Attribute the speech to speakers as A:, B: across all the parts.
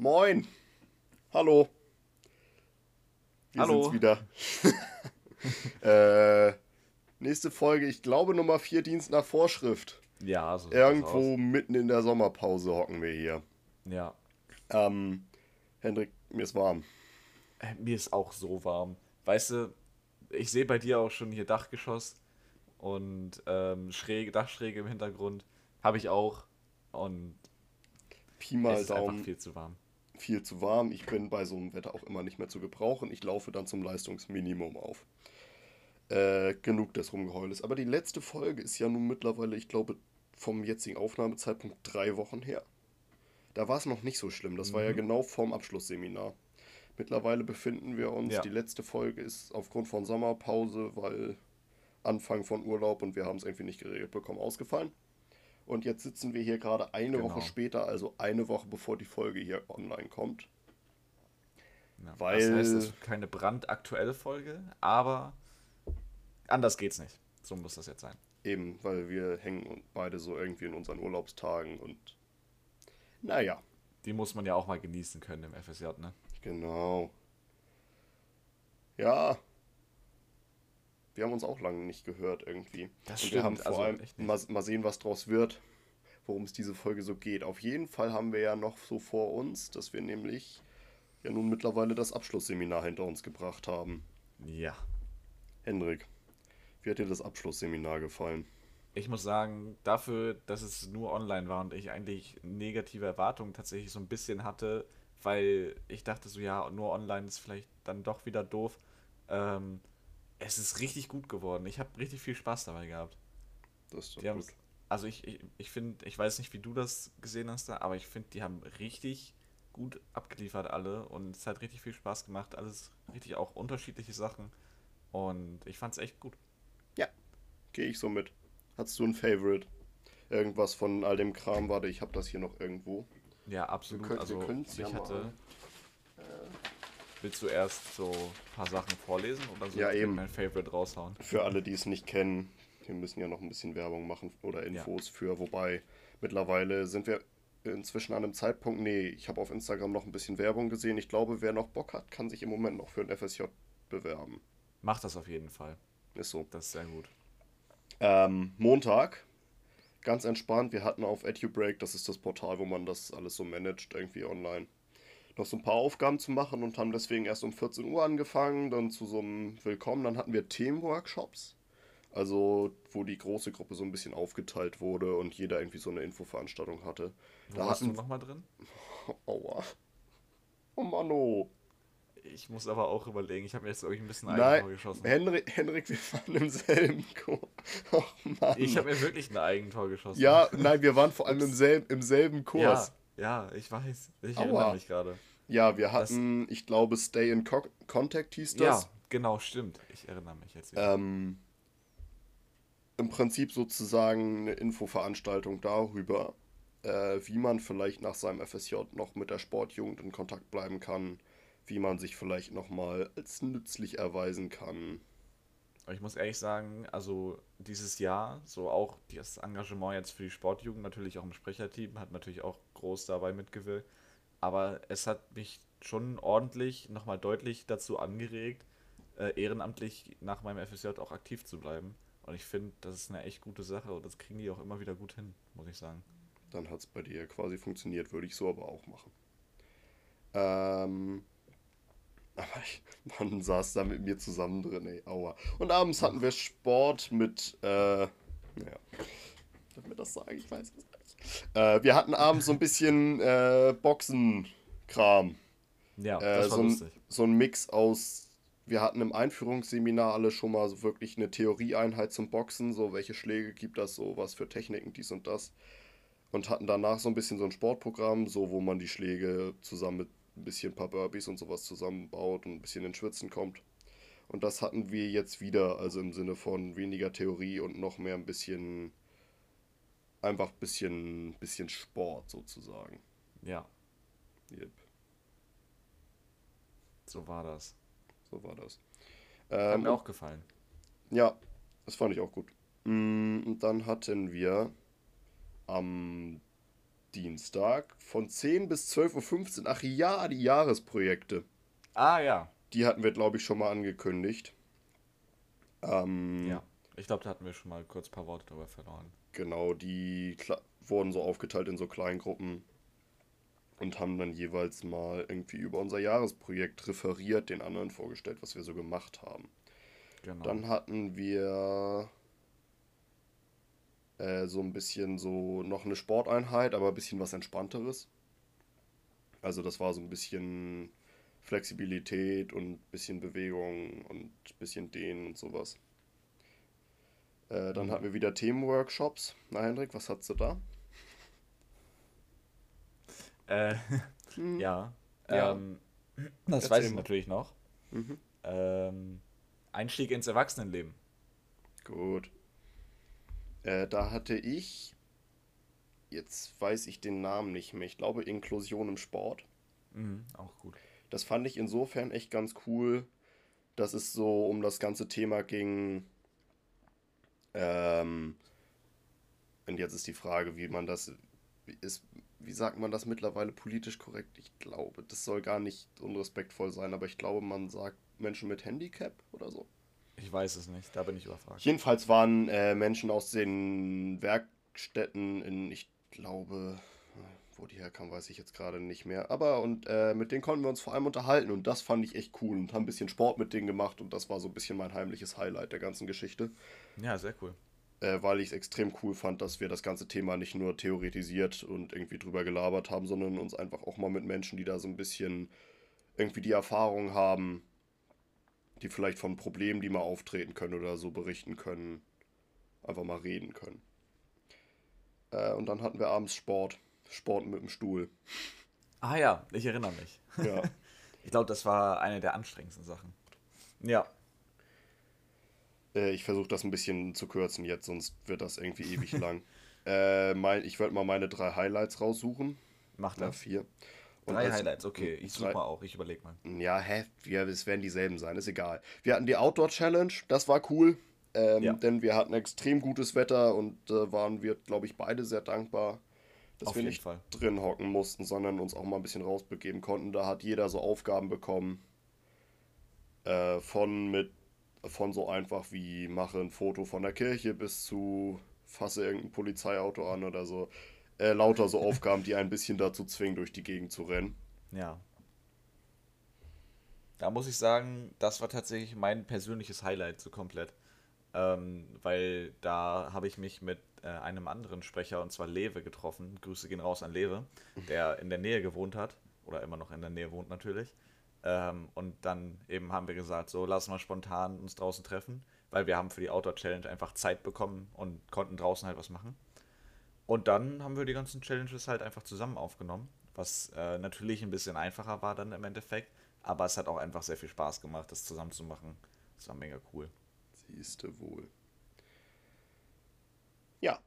A: Moin. Hallo. Wir
B: Hallo.
A: sind's wieder. äh, nächste Folge, ich glaube Nummer 4, Dienst nach Vorschrift.
B: Ja, so
A: Irgendwo mitten in der Sommerpause hocken wir hier.
B: Ja.
A: Ähm, Hendrik, mir ist warm.
B: Äh, Mir ist auch so warm. Weißt du, ich sehe bei dir auch schon hier Dachgeschoss und ähm, Schräge, Dachschräge im Hintergrund. Habe ich auch. Und
A: Pi mal
B: es ist einfach
A: Daumen,
B: viel zu warm.
A: Viel zu warm. Ich bin bei so einem Wetter auch immer nicht mehr zu gebrauchen. Ich laufe dann zum Leistungsminimum auf. Äh, genug des Rumgeheules. Aber die letzte Folge ist ja nun mittlerweile, ich glaube, vom jetzigen Aufnahmezeitpunkt drei Wochen her. Da war es noch nicht so schlimm. Das war ja
B: Mhm.
A: genau vorm Abschlussseminar. Mittlerweile befinden wir uns,
B: Ja.
A: die letzte Folge ist aufgrund von Sommerpause, weil Anfang von Urlaub und wir haben es irgendwie nicht geregelt bekommen, ausgefallen. Und jetzt sitzen wir hier gerade eine
B: Genau.
A: Woche später, also eine Woche bevor die Folge hier online kommt.
B: Ja.
A: Weil-
B: Das heißt, es ist keine brandaktuelle Folge, aber anders geht's nicht. So muss das jetzt sein.
A: Eben, weil wir hängen beide so irgendwie in unseren Urlaubstagen und naja,
B: Die muss man ja auch mal genießen können im FSJ, ne?
A: genau. Ja. Wir haben uns auch lange nicht gehört irgendwie.
B: Das
A: und wir haben
B: stimmt,
A: vor
B: also
A: allem mal, mal sehen, was draus wird, worum es diese Folge so geht. Auf jeden Fall haben wir ja noch so vor uns, dass wir nämlich ja nun mittlerweile das Abschlussseminar hinter uns gebracht haben.
B: Ja.
A: Hendrik, wie hat dir das Abschlussseminar gefallen?
B: Ich muss sagen, dafür, dass es nur online war und ich eigentlich negative Erwartungen tatsächlich so ein bisschen hatte, weil ich dachte so, ja, nur online ist vielleicht dann doch wieder doof. Ähm, es ist richtig gut geworden. Ich habe richtig viel Spaß dabei gehabt.
A: Das ist doch
B: Die
A: gut.
B: also ich, ich, ich finde, ich weiß nicht, wie du das gesehen hast aber ich finde, die haben richtig gut abgeliefert alle und es hat richtig viel Spaß gemacht. Alles richtig auch unterschiedliche Sachen und ich fand es echt gut.
A: Gehe ich so mit. Hattest du ein Favorite? Irgendwas von all dem Kram? Warte, ich habe das hier noch irgendwo.
B: Ja, absolut.
A: können- wir
B: also
A: können's ja
B: ich hatte.
A: mal-
B: Willst du erst so ein paar Sachen vorlesen oder so
A: Ja, eben.
B: mein Favorite raushauen?
A: Für alle, die es nicht kennen, wir müssen ja noch ein bisschen Werbung machen oder Infos für. Wobei mittlerweile sind wir inzwischen an einem Zeitpunkt. Nee, ich habe auf Instagram noch ein bisschen Werbung gesehen. Ich glaube, wer noch Bock hat, kann sich im Moment noch für ein FSJ bewerben.
B: Mach das auf jeden Fall.
A: Ist so.
B: Das ist sehr gut.
A: Ähm, Montag, ganz entspannt. Wir hatten auf EduBreak, das ist das Portal, wo man das alles so managt, irgendwie online, noch so ein paar Aufgaben zu machen und haben deswegen erst um 14 Uhr angefangen, dann zu so einem Willkommen. Dann hatten wir Themenworkshops, also wo die große Gruppe so ein bisschen aufgeteilt wurde und jeder irgendwie so eine Infoveranstaltung hatte.
B: Wo
A: Da
B: warst du
A: hatten,
B: nochmal drin?
A: aua. Oh Mann, oh.
B: Ich muss aber auch überlegen. Ich habe mir jetzt irgendwie ein bisschen Eigentor geschossen.
A: Henrik, Henrik, wir waren im selben Kurs. Oh Mann.
B: Ich habe mir wirklich ein Eigentor geschossen.
A: ja, nein, wir waren vor allem im selben, im selben Kurs.
B: Ja, ja, ich weiß. Ich
A: Aua.
B: erinnere mich gerade.
A: Ja, wir hatten, ich glaube, Stay in Co Contact hieß
B: Ja,
A: das.
B: genau, stimmt. Ich erinnere mich jetzt.
A: Ähm, Im Prinzip sozusagen eine Infoveranstaltung darüber, äh, wie man vielleicht nach seinem FSJ noch mit der Sportjugend in Kontakt bleiben kann, wie man sich vielleicht nochmal als nützlich erweisen kann.
B: Aber ich muss ehrlich sagen, also dieses Jahr, so auch das Engagement jetzt für die Sportjugend, natürlich auch im Sprecherteam, hat natürlich auch groß dabei mitgewirkt. Aber es hat mich schon ordentlich, nochmal deutlich dazu angeregt, äh, ehrenamtlich nach meinem FSJ auch aktiv zu bleiben. Und ich finde, das ist eine echt gute Sache und das kriegen die auch immer wieder gut hin, muss ich sagen.
A: Dann hat es bei dir quasi funktioniert, würde ich so aber auch machen. Ähm, aber ich, man saß da mit mir zusammen drin, ey, aua. Und abends hatten wir Sport mit, äh, naja, darf mir das sagen? Ich weiß es nicht. Äh, wir hatten abends so ein bisschen äh, Boxenkram.
B: Ja,
A: Äh,
B: das war
A: so, ein,
B: lustig.
A: so ein Mix aus, wir hatten im Einführungsseminar alle schon mal so wirklich eine Theorieeinheit zum Boxen, so welche Schläge gibt das, so was für Techniken, dies und das. Und hatten danach so ein bisschen so ein Sportprogramm, so wo man die Schläge zusammen mit ein bisschen ein paar Burpees und sowas zusammenbaut und ein bisschen ins Schwitzen kommt. Und das hatten wir jetzt wieder, also im Sinne von weniger Theorie und noch mehr ein bisschen, einfach ein bisschen, bisschen Sport sozusagen.
B: Ja,
A: Yep,
B: so war das.
A: so war das.
B: Hat
A: Ähm,
B: mir auch gefallen.
A: Ja, das fand ich auch gut. Mm, Und dann hatten wir am Dienstag von 10 bis 12.15 Uhr. Ach ja, die Jahresprojekte.
B: Ah ja.
A: Die hatten wir, glaube ich, schon mal angekündigt. Ähm,
B: Ja. Ich glaube, da hatten wir schon mal kurz ein paar Worte darüber verloren.
A: Genau, die wurden so aufgeteilt in so Kleingruppen und haben dann jeweils mal irgendwie über unser Jahresprojekt referiert, den anderen vorgestellt, was wir so gemacht haben.
B: Genau.
A: Dann hatten wir äh, so ein bisschen so noch eine Sporteinheit, aber ein bisschen was Entspannteres. Also das war so ein bisschen Flexibilität und ein bisschen Bewegung und ein bisschen Dehnen und sowas. Äh, dann
B: Mhm.
A: hatten wir wieder Themenworkshops. Na Hendrik, was hattest du da?
B: Äh,
A: Hm.
B: ja.
A: Ja.
B: Ähm, das
A: Erzähl
B: weiß ich
A: mal.
B: natürlich noch.
A: Mhm.
B: Ähm, Einstieg ins Erwachsenenleben.
A: Gut. Äh, da hatte ich, jetzt weiß ich den Namen nicht mehr, ich glaube Inklusion im Sport.
B: Mhm, auch gut.
A: Das fand ich insofern echt ganz cool, dass es so um das ganze Thema ging. Ähm, und jetzt ist die Frage, wie man das ist, wie sagt man das mittlerweile politisch korrekt? Ich glaube, das soll gar nicht unrespektvoll sein, aber ich glaube, man sagt Menschen mit Handicap oder so.
B: Ich weiß es nicht, da bin ich überfragt.
A: Jedenfalls waren äh, Menschen aus den Werkstätten in, ich glaube, wo die herkamen, weiß ich jetzt gerade nicht mehr. Aber und äh, mit denen konnten wir uns vor allem unterhalten und das fand ich echt cool und haben ein bisschen Sport mit denen gemacht und das war so ein bisschen mein heimliches Highlight der ganzen Geschichte,
B: Ja, sehr cool.
A: äh, weil ich es extrem cool fand, dass wir das ganze Thema nicht nur theoretisiert und irgendwie drüber gelabert haben, sondern uns einfach auch mal mit Menschen, die da so ein bisschen irgendwie die Erfahrung haben, die vielleicht von Problemen, die mal auftreten können oder so berichten können, einfach mal reden können. Äh, und dann hatten wir abends Sport. Sport mit dem Stuhl.
B: Ah ja, ich erinnere mich.
A: Ja.
B: Ich glaube, das war eine der anstrengendsten Sachen. Ja.
A: äh, ich versuche das ein bisschen zu kürzen jetzt, sonst wird das irgendwie ewig lang. Äh, mein, ich wollte mal meine drei Highlights raussuchen.
B: Macht
A: Na,
B: das.
A: vier. Und
B: Drei
A: als-
B: Highlights, okay. Ich suche mal auch, ich überlege mal.
A: Ja, hä? Ja, es werden dieselben sein, ist egal. Wir hatten die Outdoor Challenge, das war cool. Ähm,
B: Ja.
A: Denn wir hatten extrem gutes Wetter und äh, waren wir, glaube ich, beide sehr dankbar, dass
B: Auf
A: wir nicht
B: Fall.
A: drin hocken mussten, sondern uns auch mal ein bisschen rausbegeben konnten. Da hat jeder so Aufgaben bekommen. Äh, von mit von so einfach wie mache ein Foto von der Kirche bis zu fasse irgendein Polizeiauto an oder so. Äh, lauter so Aufgaben, die ein bisschen dazu zwingen, durch die Gegend zu rennen.
B: Ja. Da muss ich sagen, das war tatsächlich mein persönliches Highlight so komplett. Ähm, weil da habe ich mich mit äh, einem anderen Sprecher, und zwar Lewe, getroffen. Grüße gehen raus an Lewe, der in der Nähe gewohnt hat. Oder immer noch in der Nähe wohnt natürlich. Ähm, und dann eben haben wir gesagt, so lass mal spontan uns draußen treffen, weil wir haben für die Outdoor Challenge einfach Zeit bekommen und konnten draußen halt was machen. Und dann haben wir die ganzen Challenges halt einfach zusammen aufgenommen, was äh, natürlich ein bisschen einfacher war dann im Endeffekt, aber es hat auch einfach sehr viel Spaß gemacht, das zusammen zu machen. Das war mega cool.
A: Siehste wohl. Ja.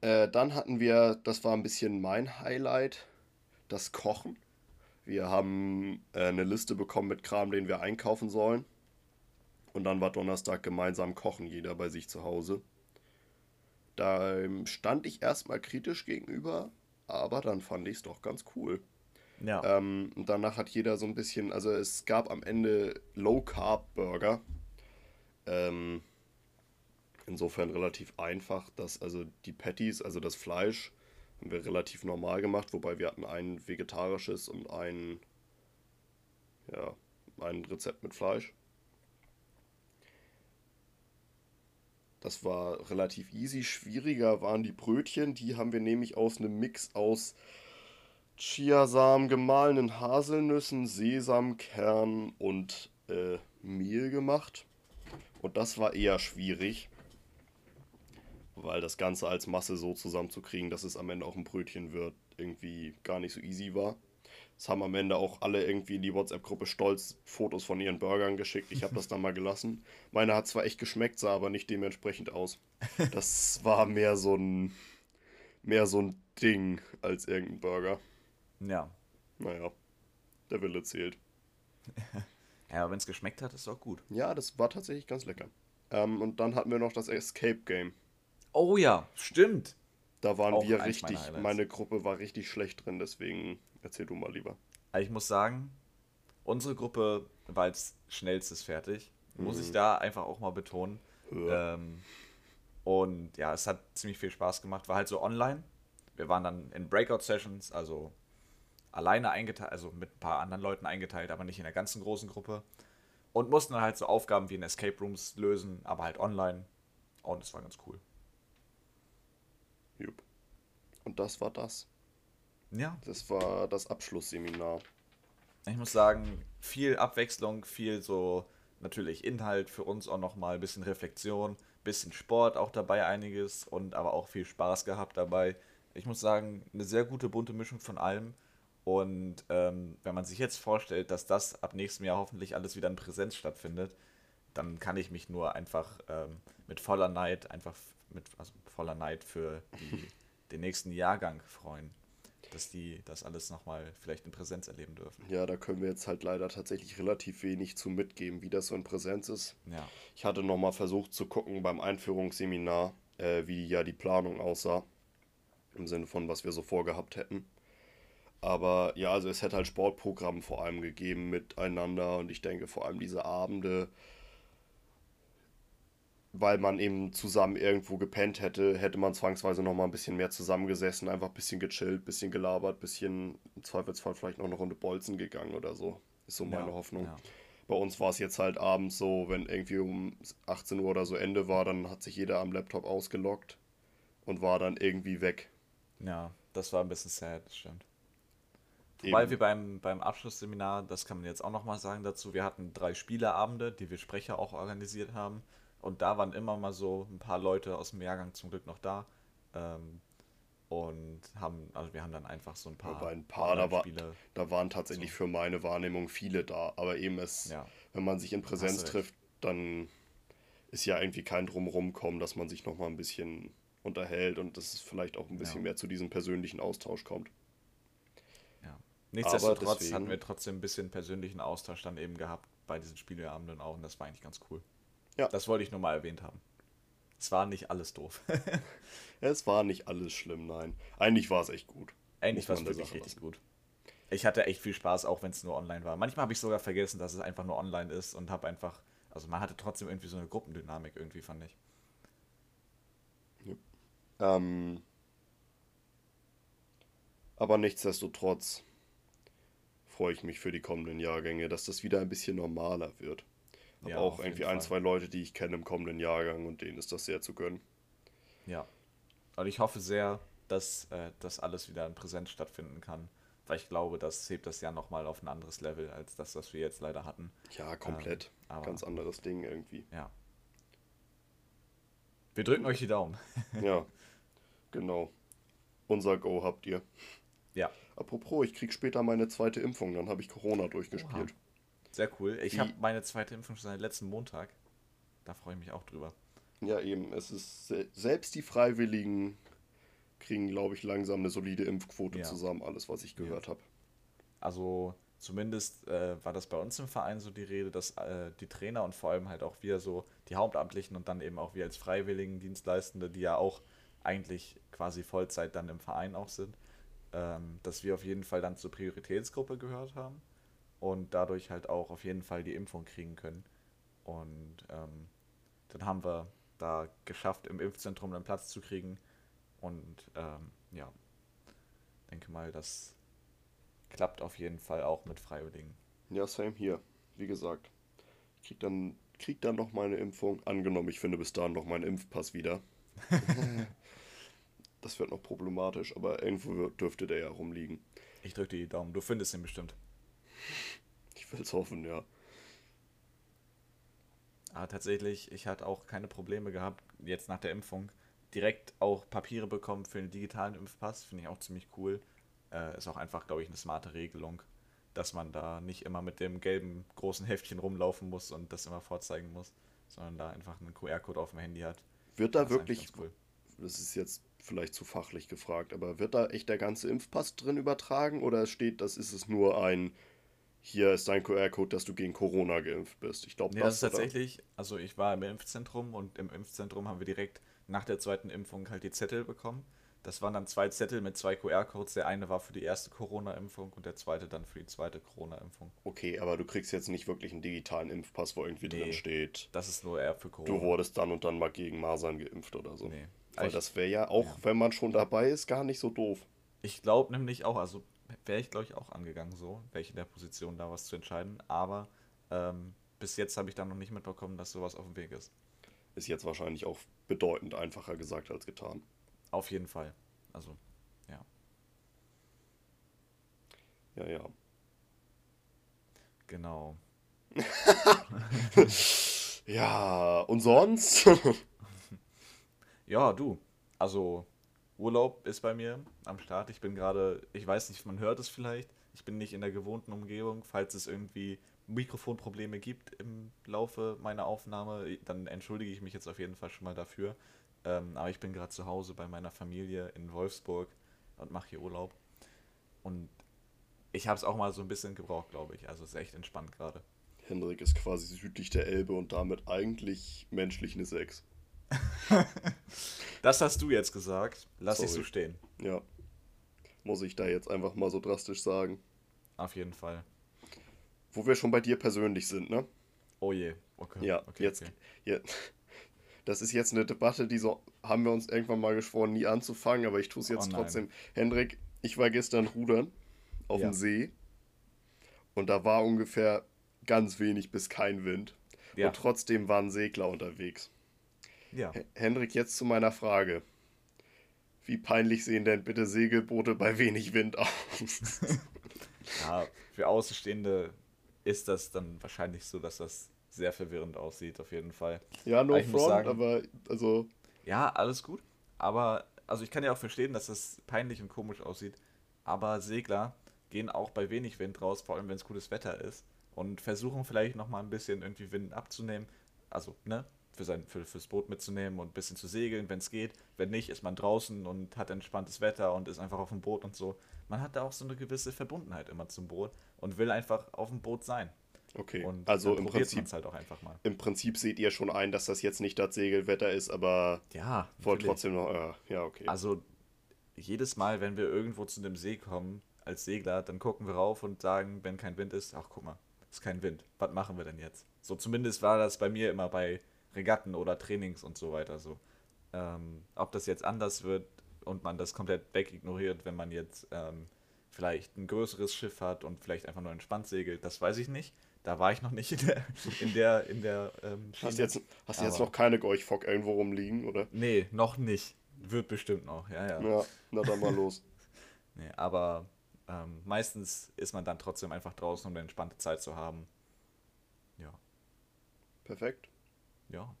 A: Äh, dann hatten wir, das war ein bisschen mein Highlight, das Kochen. Wir haben äh, eine Liste bekommen mit Kram, den wir einkaufen sollen. Und dann war Donnerstag gemeinsam kochen, jeder bei sich zu Hause. Da stand ich erstmal kritisch gegenüber, aber dann fand ich es doch ganz cool.
B: Ja,
A: Ähm, und danach hat jeder so ein bisschen, also es gab am Ende Low Carb Burger. Ähm, insofern relativ einfach, dass also die Patties, also das Fleisch, haben wir relativ normal gemacht, wobei wir hatten ein vegetarisches und ein, ja, ein Rezept mit Fleisch. Das war relativ easy. Schwieriger waren die Brötchen. Die haben wir nämlich aus einem Mix aus Chiasamen, gemahlenen Haselnüssen, Sesamkern und äh, Mehl gemacht. Und das war eher schwierig, weil das Ganze als Masse so zusammenzukriegen, dass es am Ende auch ein Brötchen wird, irgendwie gar nicht so easy war. Es haben am Ende auch alle irgendwie in die WhatsApp-Gruppe stolz Fotos von ihren Burgern geschickt. Ich habe das dann mal gelassen. Meine hat zwar echt geschmeckt, sah aber nicht dementsprechend aus. Das war mehr so ein mehr so ein Ding als irgendein Burger.
B: ja.
A: Naja, der Wille zählt.
B: Ja, wenn es geschmeckt hat, ist auch gut.
A: Ja, das war tatsächlich ganz lecker. Ähm, und dann hatten wir noch das Escape Game.
B: Oh ja, stimmt.
A: Da waren wir richtig, meine Gruppe war richtig schlecht drin, deswegen erzähl du mal lieber.
B: Also ich muss sagen, unsere Gruppe war als schnellstes fertig. Mhm. Muss ich mhm. da einfach auch mal betonen. Ja. Ähm, und ja, es hat ziemlich viel Spaß gemacht. War halt so online. Wir waren dann in Breakout-Sessions, also alleine eingeteilt, also mit ein paar anderen Leuten eingeteilt, aber nicht in der ganzen großen Gruppe. Und mussten dann halt so Aufgaben wie in Escape Rooms lösen, aber halt online. Und es war ganz cool.
A: Jupp. Und das war das. Ja. Das war das Abschlussseminar.
B: Ich muss sagen, viel Abwechslung, viel so natürlich Inhalt für uns auch nochmal, ein bisschen Reflexion, bisschen Sport auch dabei einiges und aber auch viel Spaß gehabt dabei. Ich muss sagen, eine sehr gute bunte Mischung von allem. Und ähm, wenn man sich jetzt vorstellt, dass das ab nächstem Jahr hoffentlich alles wieder in Präsenz stattfindet, dann kann ich mich nur einfach ähm, mit voller Neid, einfach mit also voller Neid für die, den nächsten Jahrgang freuen dass die das alles nochmal vielleicht in Präsenz erleben dürfen.
A: Ja, da können wir jetzt halt leider tatsächlich relativ wenig zu mitgeben, wie das so in Präsenz ist. Ja. Ich hatte nochmal versucht zu gucken beim Einführungsseminar, äh, wie ja die Planung aussah. Im Sinne von, was wir so vorgehabt hätten. Aber ja, also es hätte halt Sportprogramm vor allem gegeben miteinander und ich denke vor allem diese Abende weil man eben zusammen irgendwo gepennt hätte, hätte man zwangsweise noch mal ein bisschen mehr zusammengesessen, einfach ein bisschen gechillt, ein bisschen gelabert, ein bisschen im Zweifelsfall vielleicht noch eine Runde Bolzen gegangen oder so. Ist so meine ja, Hoffnung. Ja. Bei uns war es jetzt halt abends so, wenn irgendwie um 18 Uhr oder so Ende war, dann hat sich jeder am Laptop ausgeloggt und war dann irgendwie weg.
B: Ja, das war ein bisschen sad, das stimmt. Wobei wir beim, beim Abschlussseminar, das kann man jetzt auch nochmal sagen dazu, wir hatten drei Spieleabende, die wir Sprecher auch organisiert haben. Und da waren immer mal so ein paar Leute aus dem Jahrgang zum Glück noch da. Ähm, und haben, also wir haben dann einfach so ein paar. Aber ein paar,
A: da, war, da waren tatsächlich so. für meine Wahrnehmung viele da. Aber eben es, ja. wenn man sich in Präsenz trifft, dann ist ja irgendwie kein Drumherum kommen, dass man sich nochmal ein bisschen unterhält und dass es vielleicht auch ein bisschen ja. mehr zu diesem persönlichen Austausch kommt.
B: Ja. Nichtsdestotrotz deswegen, hatten wir trotzdem ein bisschen persönlichen Austausch dann eben gehabt bei diesen Spieleabenden auch und das war eigentlich ganz cool. Ja. Das wollte ich nur mal erwähnt haben. Es war nicht alles doof.
A: es war nicht alles schlimm, nein. Eigentlich war es echt gut. Eigentlich war es
B: wirklich richtig gut. Ich hatte echt viel Spaß, auch wenn es nur online war. Manchmal habe ich sogar vergessen, dass es einfach nur online ist und habe einfach, also man hatte trotzdem irgendwie so eine Gruppendynamik irgendwie, fand ich.
A: Ja. Ähm, aber nichtsdestotrotz freue ich mich für die kommenden Jahrgänge, dass das wieder ein bisschen normaler wird. Habe ja, auch irgendwie ein, zwei Leute, die ich kenne im kommenden Jahrgang und denen ist das sehr zu gönnen.
B: Ja. Und ich hoffe sehr, dass äh, das alles wieder in Präsenz stattfinden kann. Weil ich glaube, das hebt das Jahr nochmal auf ein anderes Level, als das, was wir jetzt leider hatten.
A: Ja, komplett. Ähm, Ganz anderes Ding irgendwie.
B: Ja. Wir drücken euch die Daumen.
A: ja, genau. Unser Go habt ihr. Ja. Apropos, ich krieg später meine zweite Impfung, dann habe ich Corona durchgespielt. Oha.
B: Sehr cool. Ich habe meine zweite Impfung schon seit letzten Montag. Da freue ich mich auch drüber.
A: Ja, eben. Es ist selbst die Freiwilligen kriegen, glaube ich, langsam eine solide Impfquote ja. zusammen, alles, was ich gehört ja. habe.
B: Also zumindest äh, war das bei uns im Verein so die Rede, dass äh, die Trainer und vor allem halt auch wir so, die Hauptamtlichen und dann eben auch wir als Freiwilligen Dienstleistende, die ja auch eigentlich quasi Vollzeit dann im Verein auch sind, ähm, dass wir auf jeden Fall dann zur Prioritätsgruppe gehört haben und dadurch halt auch auf jeden Fall die Impfung kriegen können. Und ähm, dann haben wir da geschafft, im Impfzentrum einen Platz zu kriegen. Und ähm, ja, denke mal, das klappt auf jeden Fall auch mit Freiwilligen.
A: Ja, same hier. Wie gesagt, ich krieg dann, krieg dann noch meine Impfung. Angenommen, ich finde bis dahin noch meinen Impfpass wieder. das wird noch problematisch, aber irgendwo dürfte der ja rumliegen.
B: Ich drücke dir die Daumen. Du findest ihn bestimmt.
A: Ich will es hoffen, ja.
B: Aber tatsächlich, ich hatte auch keine Probleme gehabt, jetzt nach der Impfung direkt auch Papiere bekommen für den digitalen Impfpass. Finde ich auch ziemlich cool. Äh, ist auch einfach, glaube ich, eine smarte Regelung, dass man da nicht immer mit dem gelben großen Heftchen rumlaufen muss und das immer vorzeigen muss, sondern da einfach einen QR-Code auf dem Handy hat.
A: Wird da wirklich, cool. das ist jetzt vielleicht zu fachlich gefragt, aber wird da echt der ganze Impfpass drin übertragen oder steht, das ist es nur ein hier ist dein QR-Code, dass du gegen Corona geimpft bist. Ich glaube,
B: nee, das, das ist tatsächlich, also ich war im Impfzentrum und im Impfzentrum haben wir direkt nach der zweiten Impfung halt die Zettel bekommen. Das waren dann zwei Zettel mit zwei QR-Codes. Der eine war für die erste Corona-Impfung und der zweite dann für die zweite Corona-Impfung.
A: Okay, aber du kriegst jetzt nicht wirklich einen digitalen Impfpass, wo irgendwie
B: Nee.
A: drin steht,
B: Das ist nur eher für Corona.
A: du wurdest dann und dann mal gegen Masern geimpft oder so.
B: Nee.
A: Weil
B: Ich-
A: das wäre ja auch, wenn man schon dabei ist, gar nicht so doof.
B: Ich glaube nämlich auch, also wäre ich glaube ich auch angegangen so, welche in der Position da was zu entscheiden, aber ähm, bis jetzt habe ich da noch nicht mitbekommen, dass sowas auf dem Weg ist.
A: Ist jetzt wahrscheinlich auch bedeutend einfacher gesagt als getan.
B: Auf jeden Fall. Also, ja.
A: Ja, ja.
B: Genau.
A: Ja, und sonst?
B: Ja, du. Also, Urlaub ist bei mir am Start. Ich bin gerade, ich weiß nicht, man hört es vielleicht. Ich bin nicht in der gewohnten Umgebung. Falls es irgendwie Mikrofonprobleme gibt im Laufe meiner Aufnahme, dann entschuldige ich mich jetzt auf jeden Fall schon mal dafür. Ähm, aber ich bin gerade zu Hause bei meiner Familie in Wolfsburg und mache hier Urlaub. Und ich habe es auch mal so ein bisschen gebraucht, glaube ich. Also es ist echt entspannt gerade.
A: Hendrik ist quasi südlich der Elbe und damit eigentlich menschlich eine 6.
B: Das hast du jetzt gesagt. Lass ich so
A: Sorry.
B: stehen.
A: Ja. Muss ich da jetzt einfach mal so drastisch sagen.
B: Auf jeden Fall.
A: Wo wir schon bei dir persönlich sind, ne?
B: Oh je. Okay.
A: Ja,
B: okay,
A: jetzt,
B: okay.
A: ja. Das ist jetzt eine Debatte, die so haben wir uns irgendwann mal geschworen, nie anzufangen, aber ich tue es jetzt
B: Oh
A: trotzdem. Hendrik, ich war gestern rudern auf
B: Ja.
A: dem See und da war ungefähr ganz wenig bis kein Wind.
B: Ja.
A: Und trotzdem waren Segler unterwegs.
B: Ja.
A: H- Hendrik, jetzt zu meiner Frage. Wie peinlich sehen denn bitte Segelboote bei wenig Wind aus?
B: ja, für Außenstehende ist das dann wahrscheinlich so, dass das sehr verwirrend aussieht, auf jeden Fall.
A: ja, no
B: Aber
A: front,
B: sagen-
A: aber also,
B: Ja, alles gut. Aber, also ich kann ja auch verstehen, dass das peinlich und komisch aussieht. Aber Segler gehen auch bei wenig Wind raus, vor allem wenn es gutes Wetter ist. Und versuchen vielleicht nochmal ein bisschen irgendwie Wind abzunehmen. Also, ne? Für sein, für, fürs Boot mitzunehmen und ein bisschen zu segeln, wenn es geht. Wenn nicht, ist man draußen und hat entspanntes Wetter und ist einfach auf dem Boot und so. Man hat da auch so eine gewisse Verbundenheit immer zum Boot und will einfach auf dem Boot sein.
A: okay.
B: Und
A: also im Prinzip,
B: halt auch einfach mal.
A: im Prinzip seht ihr schon ein, dass das jetzt nicht das Segelwetter ist, aber
B: Ja, natürlich.
A: trotzdem noch, äh, ja, okay.
B: Also jedes Mal, wenn wir irgendwo zu einem See kommen als Segler, dann gucken wir rauf und sagen, wenn kein Wind ist, ach guck mal, ist kein Wind. Was machen wir denn jetzt? So zumindest war das bei mir immer bei Regatten oder Trainings und so weiter so. Ähm, ob das jetzt anders wird und man das komplett wegignoriert, wenn man jetzt ähm, vielleicht ein größeres Schiff hat und vielleicht einfach nur entspannt segelt, das weiß ich nicht. Da war ich noch nicht in der, in der, in der ähm,
A: hast du jetzt, hast jetzt noch keine Gorchfock irgendwo rumliegen, oder?
B: Nee, noch nicht. Wird bestimmt noch, ja, ja.
A: Ja, na dann mal los.
B: Nee, aber ähm, meistens ist man dann trotzdem einfach draußen, um eine entspannte Zeit zu haben. Ja,
A: Perfekt.
B: Ja.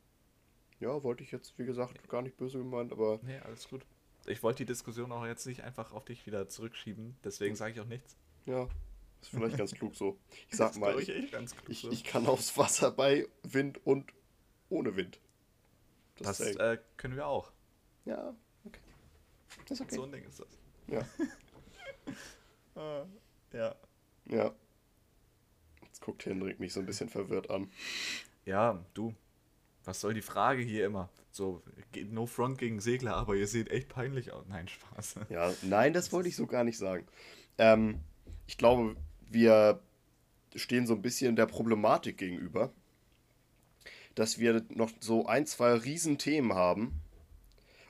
A: Ja, wollte ich jetzt, wie gesagt, gar nicht böse gemeint, aber
B: Nee, alles gut. Ich wollte die Diskussion auch jetzt nicht einfach auf dich wieder zurückschieben, deswegen sage ich auch nichts.
A: ja, ist vielleicht ganz klug so. Ich sag
B: Das
A: mal, ich, ich,
B: so.
A: ich kann aufs Wasser bei Wind und ohne Wind.
B: das
A: echt-
B: äh, können wir auch.
A: ja, okay. Das ist okay.
B: So ein Ding ist das.
A: Ja,
B: Äh, ja.
A: ja. Jetzt guckt Hendrik mich so ein bisschen verwirrt an.
B: Ja, du. Was soll die Frage hier immer? So, no front gegen Segler, aber ihr seht echt peinlich aus. Nein, Spaß.
A: Ja, nein, das wollte ich so gar nicht sagen. Ähm, ich glaube, wir stehen so ein bisschen der Problematik gegenüber, dass wir noch so ein, zwei Riesenthemen haben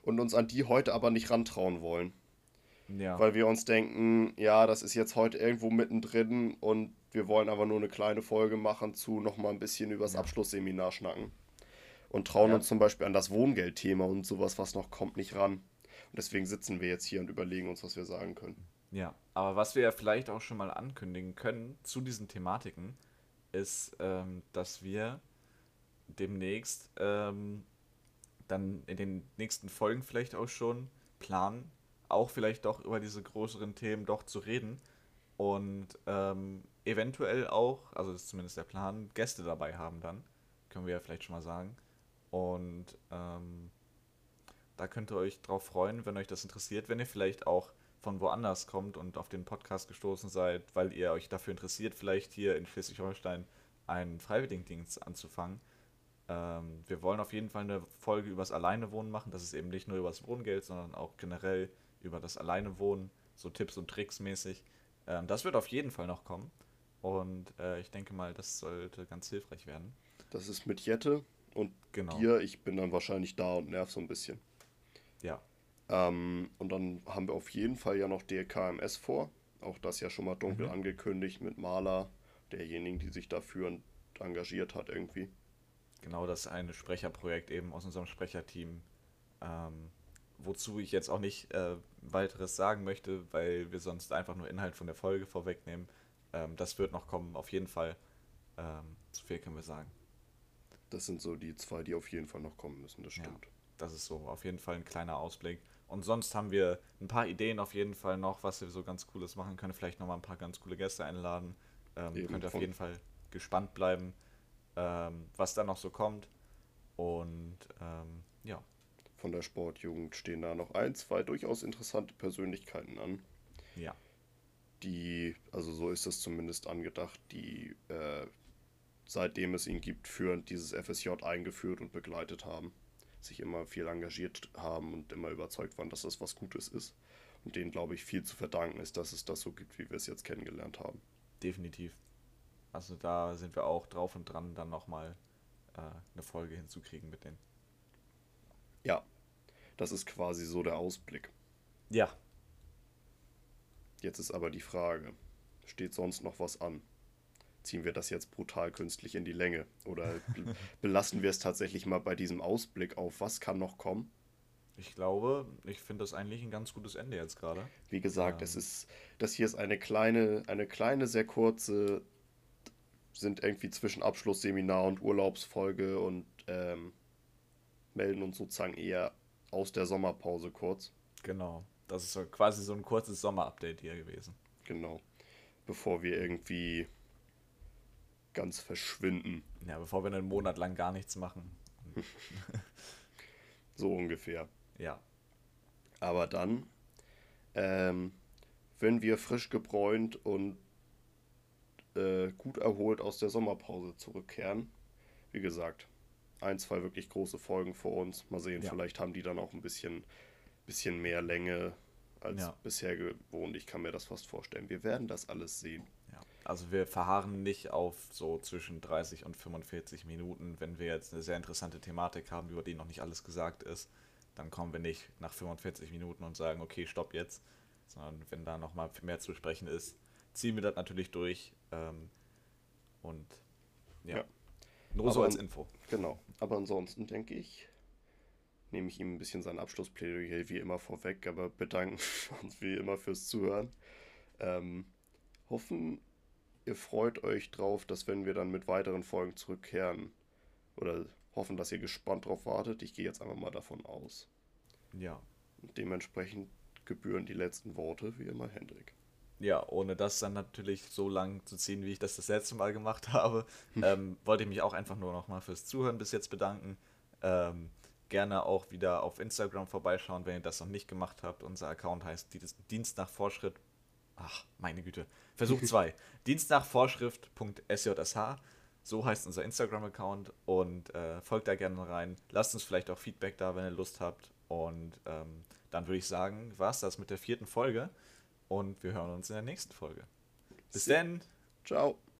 A: und uns an die heute aber nicht rantrauen wollen.
B: Ja.
A: Weil wir uns denken, ja, das ist jetzt heute irgendwo mittendrin und wir wollen aber nur eine kleine Folge machen zu nochmal ein bisschen übers
B: Ja.
A: Abschlussseminar schnacken. Und trauen
B: Ja.
A: uns zum Beispiel an das Wohngeldthema und sowas, was noch kommt, nicht ran. Und deswegen sitzen wir jetzt hier und überlegen uns, was wir sagen können.
B: Ja, aber was wir ja vielleicht auch schon mal ankündigen können zu diesen Thematiken, ist, ähm, dass wir demnächst ähm, dann in den nächsten Folgen vielleicht auch schon planen, auch vielleicht doch über diese größeren Themen doch zu reden und ähm, eventuell auch, also das ist zumindest der Plan, Gäste dabei haben dann, können wir ja vielleicht schon mal sagen. Und ähm, da könnt ihr euch drauf freuen, wenn euch das interessiert, wenn ihr vielleicht auch von woanders kommt und auf den Podcast gestoßen seid, weil ihr euch dafür interessiert, vielleicht hier in Schleswig-Holstein einen Freiwilligendienst anzufangen. Ähm, wir wollen auf jeden Fall eine Folge übers Alleinewohnen machen. Das ist eben nicht nur übers Wohngeld, sondern auch generell über das Alleinewohnen, so Tipps und Tricks mäßig. Ähm, das wird auf jeden Fall noch kommen. Und äh, ich denke mal, das sollte ganz hilfreich werden.
A: Das ist mit Jette und
B: Genau.
A: dir. Ich bin dann wahrscheinlich da und nerv so ein bisschen.
B: Ja,
A: Ähm, und dann haben wir auf jeden Fall ja noch DKMS vor. Auch das ja schon mal dunkel
B: Mhm.
A: angekündigt mit Maler, derjenigen, die sich dafür engagiert hat irgendwie.
B: genau das eine Sprecherprojekt eben aus unserem Sprecherteam. Ähm, wozu ich jetzt auch nicht äh, weiteres sagen möchte, weil wir sonst einfach nur Inhalt von der Folge vorwegnehmen. Ähm, das wird noch kommen, auf jeden Fall. Ähm, so viel können wir sagen.
A: Das sind so die zwei, die auf jeden Fall noch kommen müssen, das
B: Ja.
A: stimmt.
B: Das ist so auf jeden Fall ein kleiner Ausblick. Und sonst haben wir ein paar Ideen auf jeden Fall noch, was wir so ganz Cooles machen können. Vielleicht nochmal ein paar ganz coole Gäste einladen. Ähm, könnt ihr auf jeden Fall gespannt bleiben, ähm, was da noch so kommt. Und ähm, ja,
A: Von der Sportjugend stehen da noch ein, zwei durchaus interessante Persönlichkeiten an,
B: ja,
A: die, also so ist es zumindest angedacht, die äh, seitdem es ihn gibt, führend dieses FSJ eingeführt und begleitet haben, sich immer viel engagiert haben und immer überzeugt waren, dass das was Gutes ist. Und denen, glaube ich, viel zu verdanken ist, dass es das so gibt, wie wir es jetzt kennengelernt haben.
B: definitiv. Also da sind wir auch drauf und dran, dann nochmal äh, eine Folge hinzukriegen mit denen.
A: Ja, das ist quasi so der Ausblick.
B: Ja,
A: Jetzt ist aber die Frage, steht sonst noch was an? Ziehen wir das jetzt brutal künstlich in die Länge? Oder be- belassen wir es tatsächlich mal bei diesem Ausblick auf, was kann noch kommen?
B: ich glaube, ich finde das eigentlich ein ganz gutes Ende jetzt gerade.
A: Wie gesagt,
B: Ähm.
A: es ist, das hier ist eine kleine, eine kleine, sehr kurze, sind irgendwie zwischen Abschlussseminar und Urlaubsfolge und ähm, melden uns sozusagen eher aus der Sommerpause kurz.
B: Genau. Das ist quasi so ein kurzes Sommerupdate hier gewesen.
A: Genau. Bevor wir irgendwie ganz verschwinden.
B: Ja, bevor wir einen Monat lang gar nichts machen.
A: So ungefähr.
B: Ja,
A: Aber dann, ähm, wenn wir frisch gebräunt und äh, gut erholt aus der Sommerpause zurückkehren, wie gesagt, ein, zwei wirklich große Folgen vor uns. Mal sehen,
B: Ja.
A: vielleicht haben die dann auch ein bisschen, bisschen mehr Länge als
B: Ja.
A: bisher gewohnt. Ich kann mir das fast vorstellen. Wir werden das alles sehen.
B: Also wir verharren nicht auf so zwischen 30 und 45 Minuten. Wenn wir jetzt eine sehr interessante Thematik haben, über die noch nicht alles gesagt ist, dann kommen wir nicht nach 45 Minuten und sagen, okay, stopp jetzt. Sondern wenn da nochmal mehr zu sprechen ist, ziehen wir das natürlich durch. Ähm, und ja.
A: Ja.
B: Nur so als Info.
A: Genau. Aber ansonsten denke ich, nehme ich ihm ein bisschen sein Abschlussplädoyer wie immer vorweg, aber bedanken uns wie immer fürs Zuhören. Ähm, hoffen, ihr freut euch drauf, dass wenn wir dann mit weiteren Folgen zurückkehren, oder hoffen, dass ihr gespannt drauf wartet. Ich gehe jetzt einfach mal davon aus.
B: Ja.
A: Und dementsprechend gebühren die letzten Worte wie immer Hendrik.
B: Ja, ohne das dann natürlich so lang zu ziehen, wie ich das das letzte Mal gemacht habe, ähm, wollte ich mich auch einfach nur nochmal fürs Zuhören bis jetzt bedanken. Ähm, gerne auch wieder auf Instagram vorbeischauen, wenn ihr das noch nicht gemacht habt. Unser Account heißt Dienst- Dienst nach Vorschritt. Ach, meine Güte. Versuch 2. Dienst nach Vorschrift.sjsh. So heißt unser Instagram-Account und äh, folgt da gerne rein. Lasst uns vielleicht auch Feedback da, wenn ihr Lust habt. Und ähm, dann würde ich sagen, war es das mit der vierten Folge. Und wir hören uns in der nächsten Folge. Bis dann!
A: Ciao.